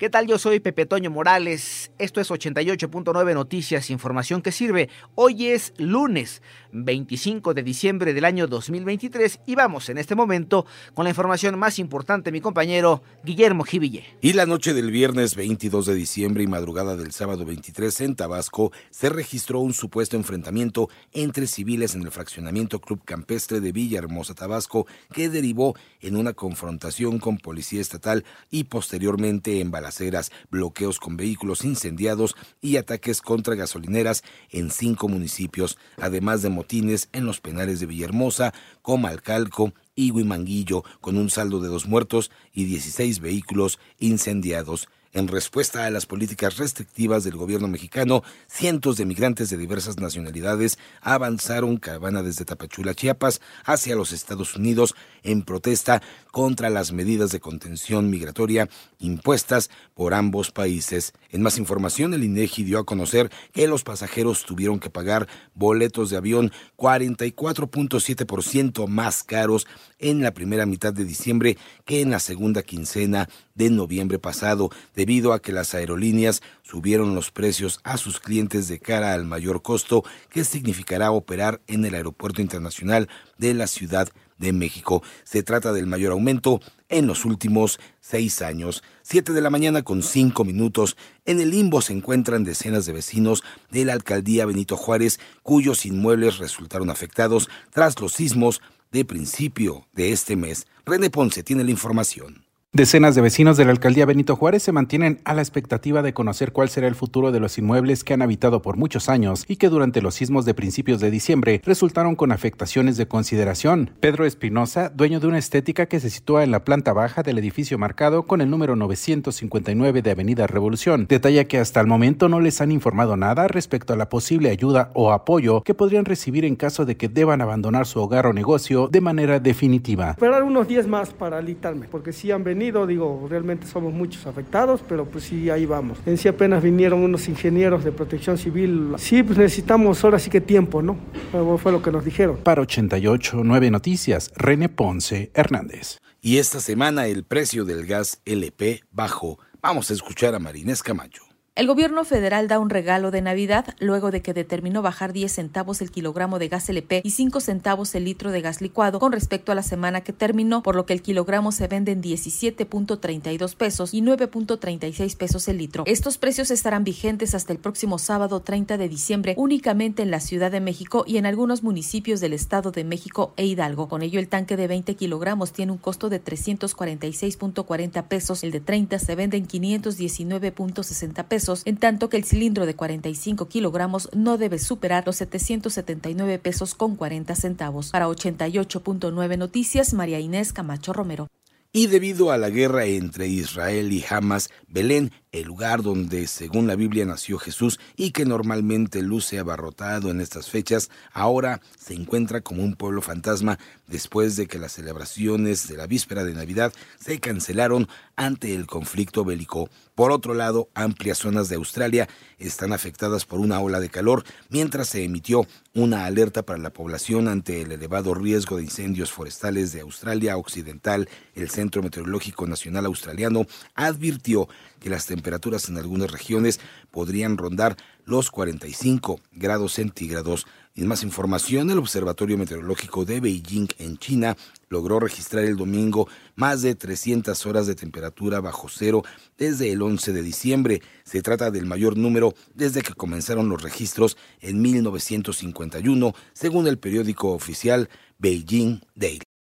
¿Qué tal? Yo soy Pepe Toño Morales. Esto es 88.9 Noticias, información que sirve. Hoy es lunes 25 de diciembre del año 2023 y vamos en este momento con la información más importante, mi compañero Guillermo Jiville. Y la noche del viernes 22 de diciembre y madrugada del sábado 23 en Tabasco se registró un supuesto enfrentamiento entre civiles en el fraccionamiento Club Campestre de Villahermosa, Tabasco, que derivó en una confrontación con policía estatal y posteriormente en bloqueos con vehículos incendiados y ataques contra gasolineras en cinco municipios, además de motines en los penales de Villahermosa, Comalcalco y Huimanguillo, con un saldo de dos muertos y 16 vehículos incendiados. En respuesta a las políticas restrictivas del gobierno mexicano, cientos de migrantes de diversas nacionalidades avanzaron caravana desde Tapachula, Chiapas, hacia los Estados Unidos en protesta contra las medidas de contención migratoria impuestas por ambos países. En más información, el INEGI dio a conocer que los pasajeros tuvieron que pagar boletos de avión 44.7% más caros en la primera mitad de diciembre que en la segunda quincena de noviembre pasado, debido a que las aerolíneas subieron los precios a sus clientes de cara al mayor costo que significará operar en el Aeropuerto Internacional de la Ciudad de México. Se trata del mayor aumento en los últimos seis años. Siete de la mañana con cinco minutos. En el limbo se encuentran decenas de vecinos de la alcaldía Benito Juárez, cuyos inmuebles resultaron afectados tras los sismos de principio de este mes. René Ponce tiene la información. Decenas de vecinos de la alcaldía Benito Juárez se mantienen a la expectativa de conocer cuál será el futuro de los inmuebles que han habitado por muchos años y que durante los sismos de principios de diciembre resultaron con afectaciones de consideración. Pedro Espinosa, dueño de una estética que se sitúa en la planta baja del edificio marcado con el número 959 de Avenida Revolución, detalla que hasta el momento no les han informado nada respecto a la posible ayuda o apoyo que podrían recibir en caso de que deban abandonar su hogar o negocio de manera definitiva. Esperar unos días más para alitarme, porque si han venido digo, realmente somos muchos afectados, pero pues sí, ahí vamos. En sí apenas vinieron unos ingenieros de protección civil. Sí, pues necesitamos ahora sí que tiempo, ¿no? Fue lo que nos dijeron. Para 88, 9 Noticias, René Ponce Hernández. Y esta semana el precio del gas LP bajó. Vamos a escuchar a Marinés Camacho. El gobierno federal da un regalo de Navidad luego de que determinó bajar 10 centavos el kilogramo de gas LP y 5 centavos el litro de gas licuado con respecto a la semana que terminó, por lo que el kilogramo se vende en 17.32 pesos y 9.36 pesos el litro. Estos precios estarán vigentes hasta el próximo sábado 30 de diciembre únicamente en la Ciudad de México y en algunos municipios del Estado de México e Hidalgo. Con ello, el tanque de 20 kilogramos tiene un costo de 346.40 pesos, el de 30 se vende en 519.60 pesos en tanto que el cilindro de 45 kilogramos no debe superar los 779 pesos con 40 centavos. Para 88.9 Noticias, María Inés Camacho Romero. Y debido a la guerra entre Israel y Hamas, Belén el lugar donde, según la Biblia, nació Jesús y que normalmente luce abarrotado en estas fechas, ahora se encuentra como un pueblo fantasma después de que las celebraciones de la víspera de Navidad se cancelaron ante el conflicto bélico. Por otro lado, amplias zonas de Australia están afectadas por una ola de calor, mientras se emitió una alerta para la población ante el elevado riesgo de incendios forestales de Australia Occidental. El Centro Meteorológico Nacional Australiano advirtió que las en algunas regiones podrían rondar los 45 grados centígrados. En más información, el Observatorio Meteorológico de Beijing en China logró registrar el domingo más de 300 horas de temperatura bajo cero desde el 11 de diciembre. Se trata del mayor número desde que comenzaron los registros en 1951, según el periódico oficial Beijing Daily.